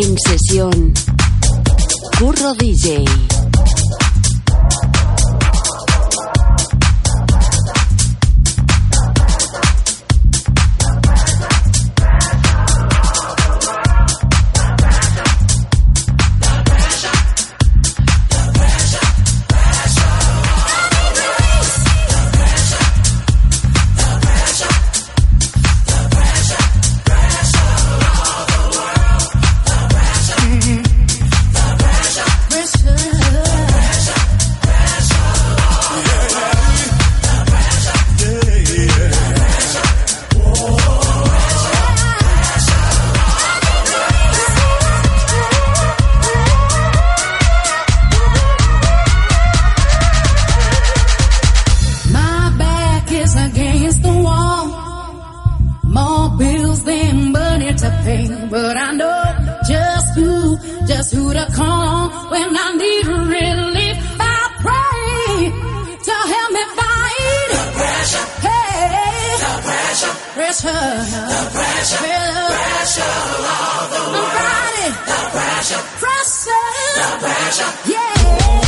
En sesión. Curro DJ. When I need relief. I pray to help me fight. The pressure. Hey. The pressure. Pressure. The pressure. The pressure of the world. I'm. The pressure. Pressure. The pressure. Yeah.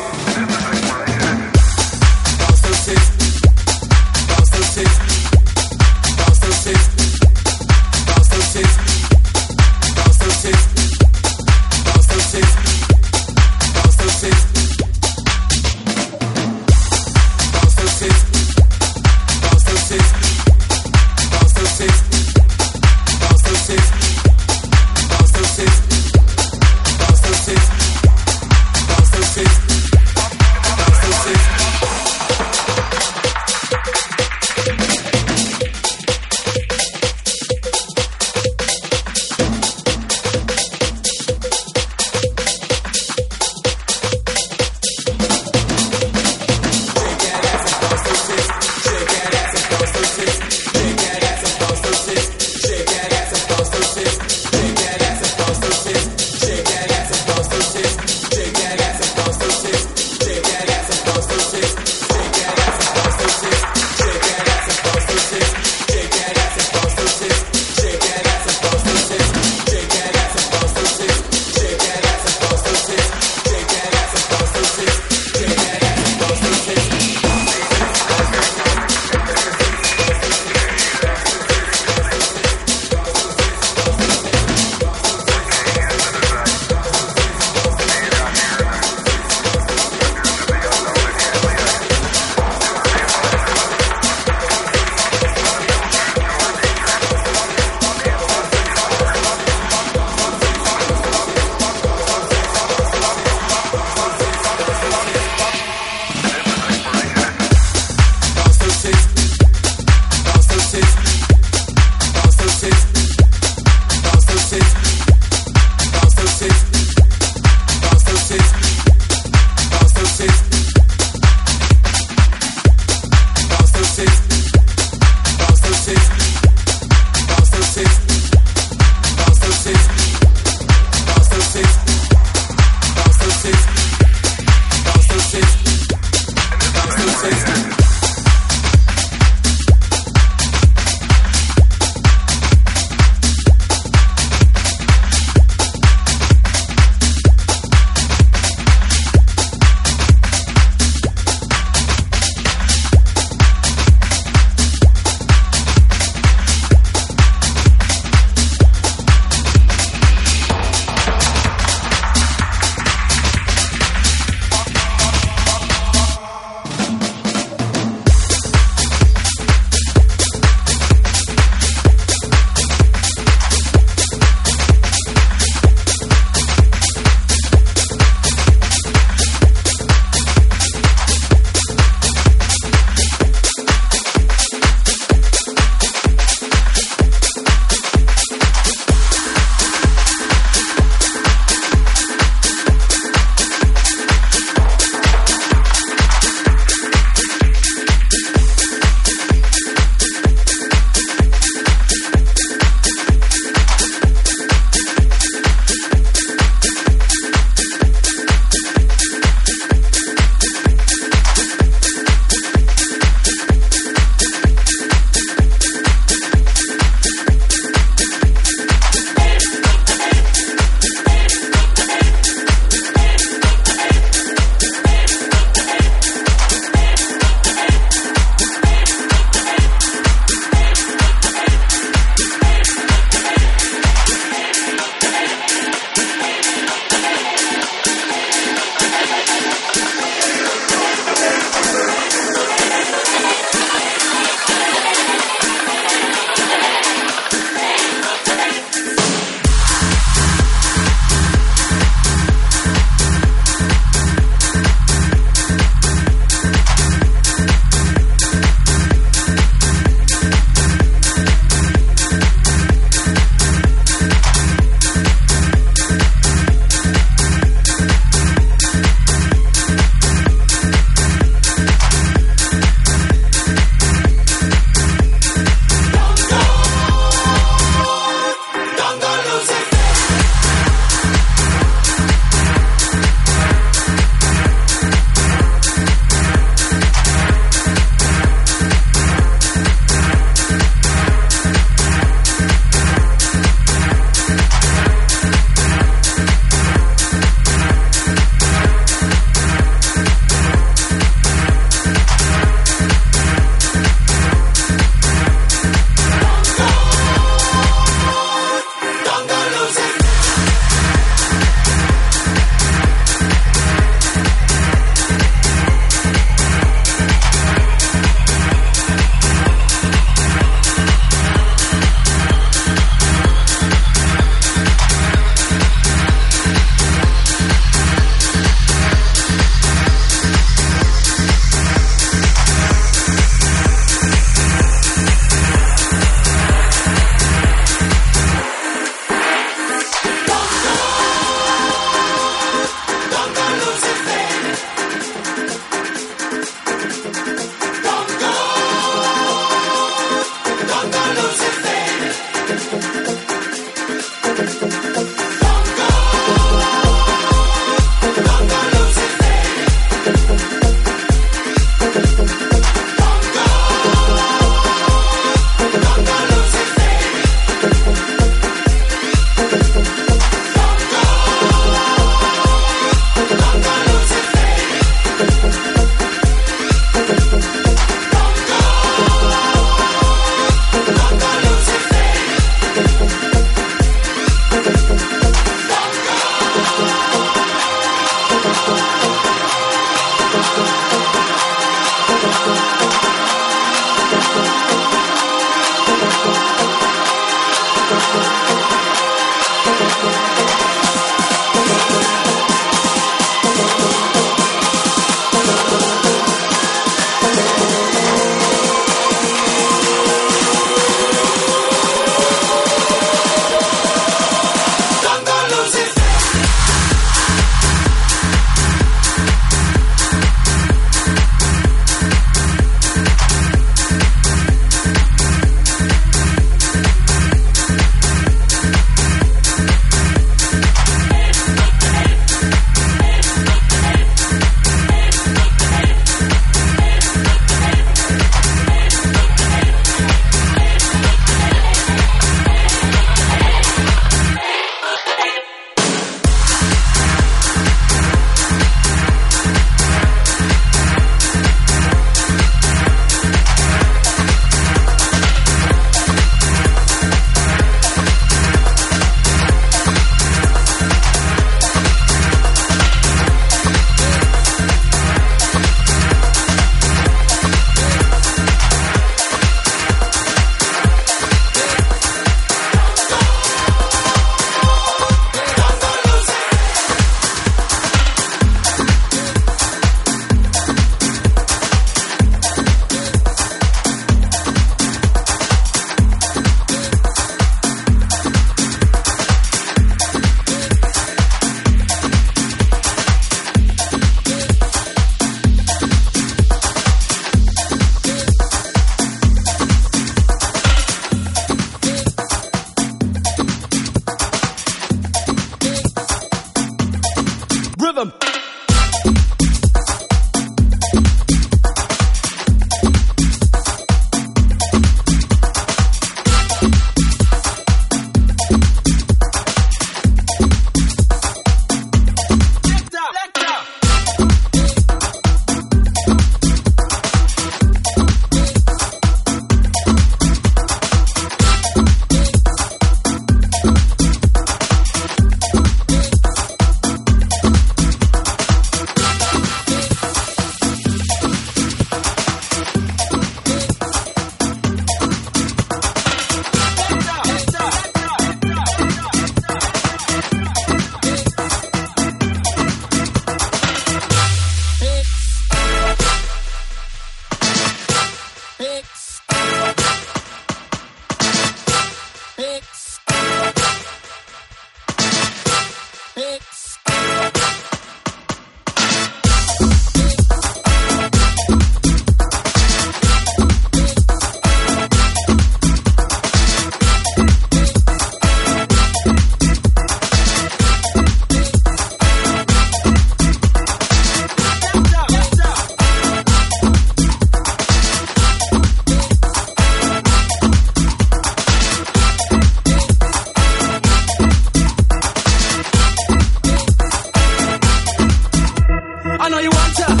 I know you want to.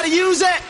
Gotta use it.